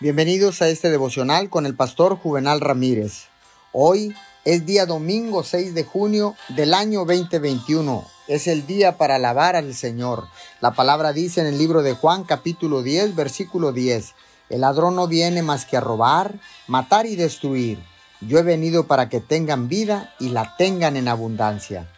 Bienvenidos a este devocional con el pastor Juvenal Ramírez. Hoy es día domingo 6 de junio del año 2021. Es el día para alabar al Señor. La palabra dice en el libro de Juan capítulo 10 versículo 10. El ladrón no viene más que a robar, matar y destruir. Yo he venido para que tengan vida y la tengan en abundancia.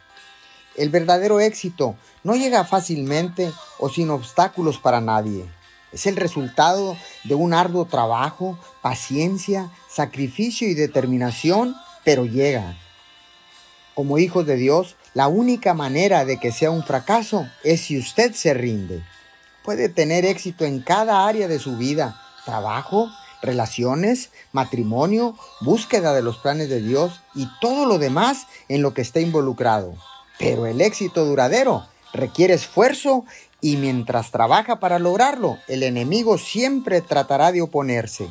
El verdadero éxito no llega fácilmente o sin obstáculos para nadie. Es el resultado de un arduo trabajo, paciencia, sacrificio y determinación, pero llega. Como hijos de Dios, la única manera de que sea un fracaso es si usted se rinde. Puede tener éxito en cada área de su vida, trabajo, relaciones, matrimonio, búsqueda de los planes de Dios y todo lo demás en lo que esté involucrado. Pero el éxito duradero requiere esfuerzo y mientras trabaja para lograrlo, el enemigo siempre tratará de oponerse.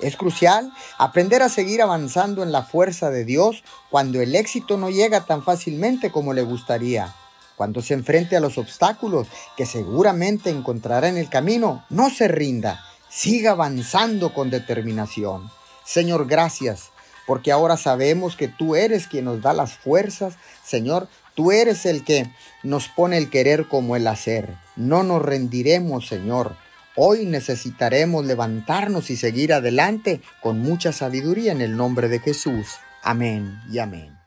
Es crucial aprender a seguir avanzando en la fuerza de Dios cuando el éxito no llega tan fácilmente como le gustaría. Cuando se enfrente a los obstáculos que seguramente encontrará en el camino, no se rinda, siga avanzando con determinación. Señor, gracias porque ahora sabemos que tú eres quien nos da las fuerzas. Señor, tú eres el que nos pone el querer como el hacer. No nos rendiremos, Señor. Hoy necesitaremos levantarnos y seguir adelante con mucha sabiduría en el nombre de Jesús. Amén y amén.